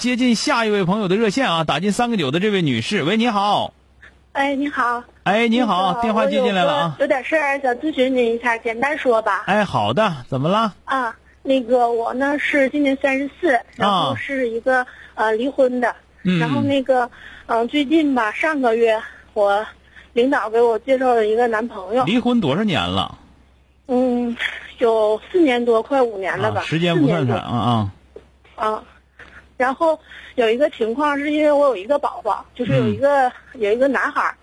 接近下一位朋友的热线啊，打进三个九的这位女士，喂，你好。哎，你好。哎，你好，电话接进来了啊。有点事儿想咨询您一下，简单说吧。哎，好的，怎么了？啊，那个我呢是今年三十四，然后是一个呃离婚的，然后那个嗯最近吧上个月我领导给我介绍了一个男朋友。离婚多少年了？嗯，有四年多，快五年了吧。时间不算长啊啊。啊。然后有一个情况是因为我有一个宝宝，就是有一个有一个男孩儿，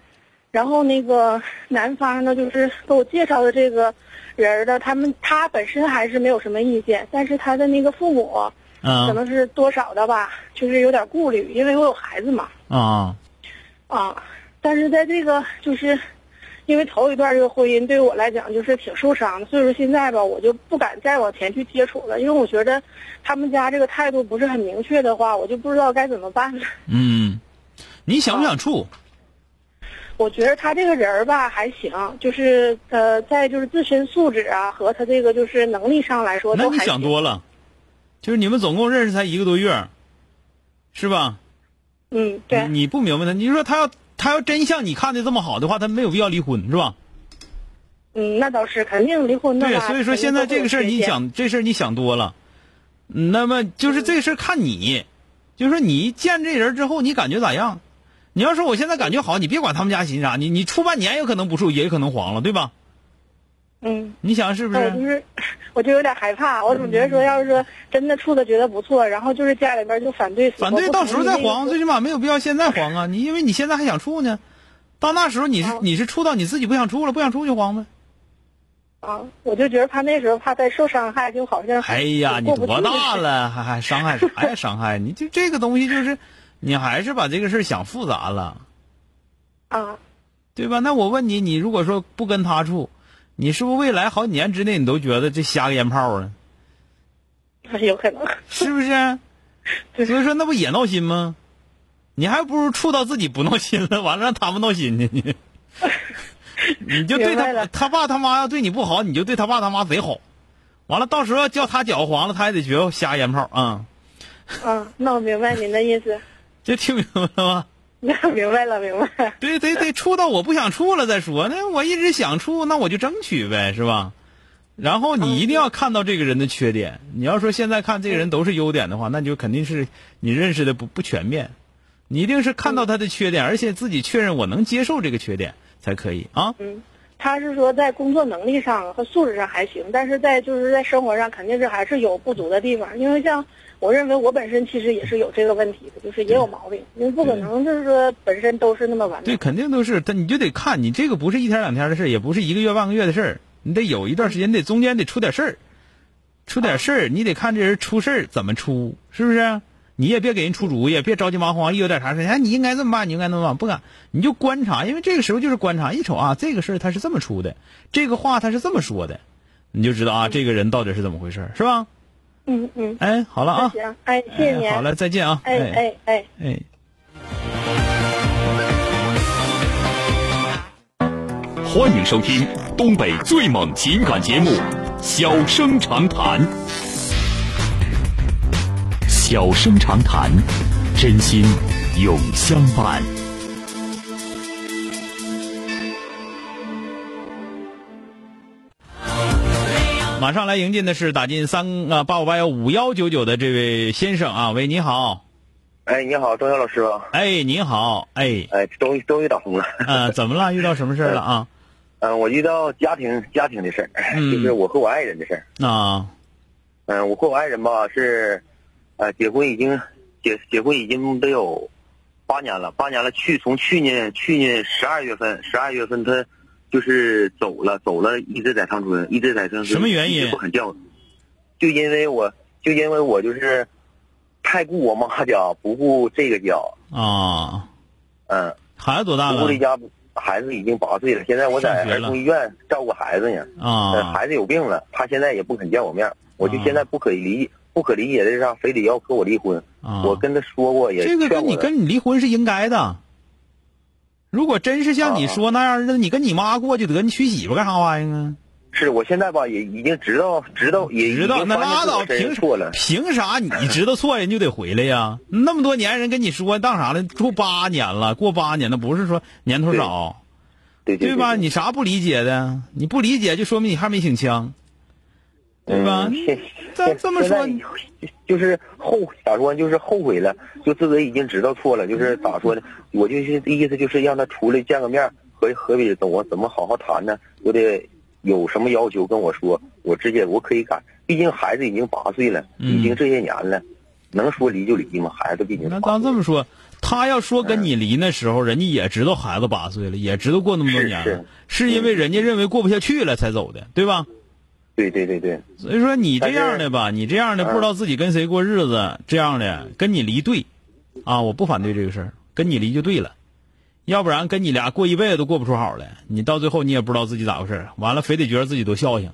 然后那个男方呢就是给我介绍的这个人的，他们他本身还是没有什么意见，但是他的那个父母，可能是多少的吧，就是有点顾虑，因为我有孩子嘛。啊。啊，但是在这个就是。因为头一段这个婚姻对于我来讲就是挺受伤的，所以说现在吧，我就不敢再往前去接触了，因为我觉得他们家这个态度不是很明确的话，我就不知道该怎么办了。嗯，你想不想处？我觉得他这个人儿吧还行，就是呃，在就是自身素质啊和他这个就是能力上来说，那你想多了，就是你们总共认识才一个多月，是吧？嗯，对。你不明白他，你说他要。他要真像你看的这么好的话，他没有必要离婚，是吧？嗯，那倒是肯定离婚的。对，所以说现在这个事儿，你想这事儿你想多了。那么就是这个事儿看你，就是说你见这人之后你感觉咋样？你要说我现在感觉好，你别管他们家寻啥，你你处半年有可能不处，也有可能黄了，对吧？嗯，你想是不是？我就是，我就有点害怕。我总觉得说，要是说真的处的觉得不错，然后就是家里边就反对，反对到时候再黄，最起码没有必要现在黄啊。你因为你现在还想处呢，到那时候你是你是处到你自己不想处了，不想处就黄呗。啊，我就觉得怕那时候怕再受伤害，就好像哎呀，你多大了，还还伤害啥呀？伤害你就这个东西就是，你还是把这个事想复杂了。啊，对吧？那我问你，你如果说不跟他处。你是不是未来好几年之内，你都觉得这瞎个烟炮啊？有可能，是不是？所以说，那不也闹心吗？你还不如处到自己不闹心了，完了让他们闹心呢。你，你就对他他爸他妈要对你不好，你就对他爸他妈贼好。完了，到时候叫他搅黄了，他也得觉得瞎烟炮啊。嗯，那我明白您的意思。就听明白了吗？明白了，明白了。对对对，处到我不想处了再说。那我一直想处，那我就争取呗，是吧？然后你一定要看到这个人的缺点。你要说现在看这个人都是优点的话，那就肯定是你认识的不不全面。你一定是看到他的缺点，而且自己确认我能接受这个缺点才可以啊。嗯，他是说在工作能力上和素质上还行，但是在就是在生活上肯定是还是有不足的地方，因为像。我认为我本身其实也是有这个问题的，就是也有毛病，因为不可能就是说本身都是那么完美。对，肯定都是，但你就得看你这个不是一天两天的事也不是一个月半个月的事儿，你得有一段时间，得中间得出点事儿，出点事儿，你得看这人出事儿怎么出，是不是？你也别给人出主意，别着急忙慌，一有点啥事哎，你应该这么办，你应该那么办，不敢，你就观察，因为这个时候就是观察，一瞅啊，这个事儿他是这么出的，这个话他是这么说的，你就知道啊，这个人到底是怎么回事，是吧？嗯嗯，哎，好了啊，行，哎，谢谢。你，好了，再见啊，哎。哎哎。哎，欢迎收听东北最猛情感节目《小生长谈》，小生长谈，真心永相伴。马上来迎进的是打进三啊八五八幺五幺九九的这位先生啊，喂，你好。哎，你好，钟晓老师吧？哎，你好，哎，哎，终于终于打通了。呃，怎么了？遇到什么事儿了啊？嗯、我遇到家庭家庭的事儿，嗯就是我和我爱人的事儿。啊，嗯、我和我爱人吧是，呃，结婚已经结结婚已经得有八年了，八年了。去从去年去年十二月份，十二月份他就是走了，走了，一直在长春，一直在长春。什么原因不肯见我，就因为我就因为我就是太顾我妈家，不顾这个家。啊，嗯，孩子多大了不顾这？家，孩子已经八岁了，现在我在儿童医院照顾孩子呢。呃，啊，孩子有病了，他现在也不肯见我面，我就啊现在不可以理不可理解的是啥，非得要和我离婚。啊我跟他说过，也这个跟你跟你离婚是应该的。如果真是像你说那样的，你跟你妈过就得，你娶媳妇干啥玩意儿啊？是我现在吧，也已经知道知道也知道那拉倒，凭错了。凭啥你知道错人就得回来呀？那么多年人跟你说当啥了？住八年了，过八年那不是说年头少，对对对吧？对你啥不理解的？你不理解就说明你还没醒枪，对吧？嗯现现这么说就是后咋说呢？就是后悔了，就自个已经知道错了，就是咋说呢？我就是意思就是让他出来见个面，和和别怎我怎么好好谈呢？我得有什么要求跟我说，我直接我可以改。毕竟孩子已经八岁了，嗯已经这些年了，能说离就离吗？孩子毕竟那咱这么说，他要说跟你离那时候，人家也知道孩子八岁了，也知道过那么多年了，是是因为人家认为过不下去了才走的，对吧？对对对对，所以说你这样的吧，你这样的嗯不知道自己跟谁过日子，这样的跟你离对，啊，我不反对这个事儿，跟你离就对了，要不然跟你俩过一辈子都过不出好来，你到最后你也不知道自己咋回事儿，完了非得觉得自己多孝敬。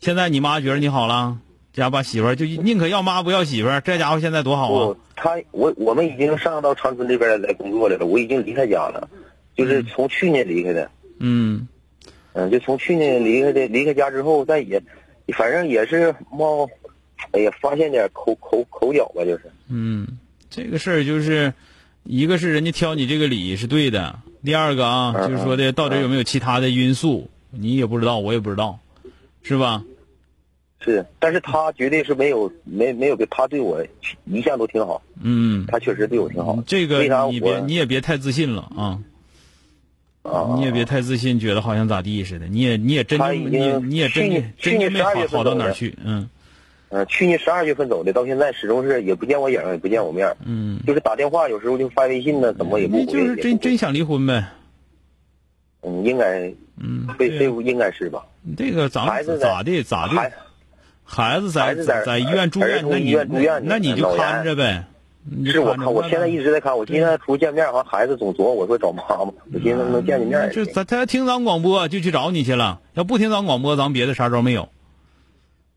现在你妈觉得你好了，这家把媳妇儿就宁可要妈不要媳妇儿，这家伙现在多好啊！他我我们已经上到长春这边来工作来了，我已经离开家了，就是从去年离开的。嗯嗯，就从去年离开的离开家之后，再也，反正也是冒，哎呀，发现点口口口角吧，就是。嗯，这个事儿就是，一个是人家挑你这个理是对的，第二个啊，嗯就是说的到底有没有其他的因素，你也不知道，我也不知道，是吧？是，但是他绝对是没有没没有给他对我一向都挺好，嗯，他确实对我挺好。这个你别你也别太自信了啊，啊，你也别太自信，觉得好像咋地似的，你也你也真你你也真真就没去年12月份好好到哪儿去，嗯嗯，去年十二月份走的，到现在始终是也不见我影儿，也不见我面儿，嗯，就是打电话，有时候就发微信呢，怎么也不回。就是真真想离婚呗，嗯，应该嗯，这对这应该是吧？这个咱孩子在咋的咋的，孩子在在在医院住院，那你那你就看着呗。是我看，我现在一直在看。我今天出去见面，好像孩子总琢磨我说找妈妈，我寻思能见见面也行。这他他听咱广播就去找你去了，要不听咱广播，咱别的啥招没有，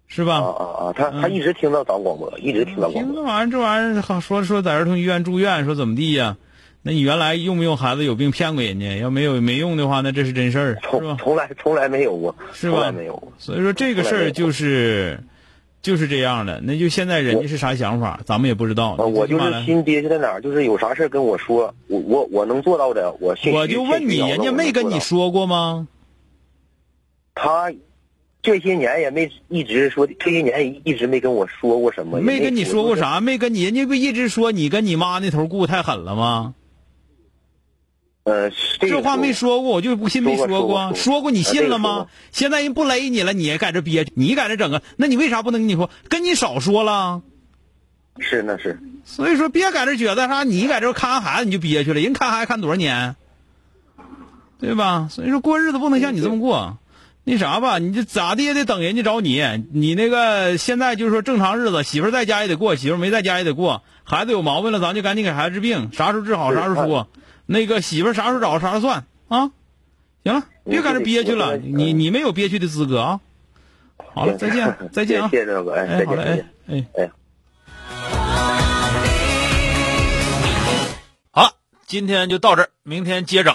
是啊吧？啊啊啊！他他一直听到咱广播，一直听到广播。听这玩意儿，这玩意儿好说说在儿童医院住院，说怎么地呀？那你原来用不用孩子有病骗过人家？要没有没用的话，那这是真事儿，是从吧？从来从来没有过，是吧从来没有过。所以说这个事儿就是就是这样的。那就现在人家是啥想法，咱们也不知道。啊，我就是心憋屈在哪儿，就是有啥事儿跟我说，我我我能做到的，我我就问你，人家没跟你，说过吗？他这些年也没一直说，这些年一直没跟我说过什么，没跟你说过？啥？没跟你，人家不一直说你跟你妈那头顾太狠了吗？呃，这这话没说说过，我就不信没说过过。说过说过你信了吗过？现在人不勒你了，你也在这憋，你在这整啊？那你为啥不能跟你说？跟你少说了。是那是，所以说，别在这觉得啥，你在这看孩子你就憋屈了，人看孩子看多少年，对吧？所以说过日子不能像你这么过，那啥吧，你就咋的也得等人家找你。你那个现在就是说正常日子，媳妇在家也得过，媳妇没在家也得过。孩子有毛病了，咱就赶紧给孩子治病，啥时候治好啥时候说。那个媳妇儿啥时候找啥时候算啊？行了，别搁这憋屈了，你你没有憋屈的资格啊。好了，再见，再见啊！谢谢赵哥，哎，好嘞，哎。哎。哎。好了，今天就到这儿，明天接着。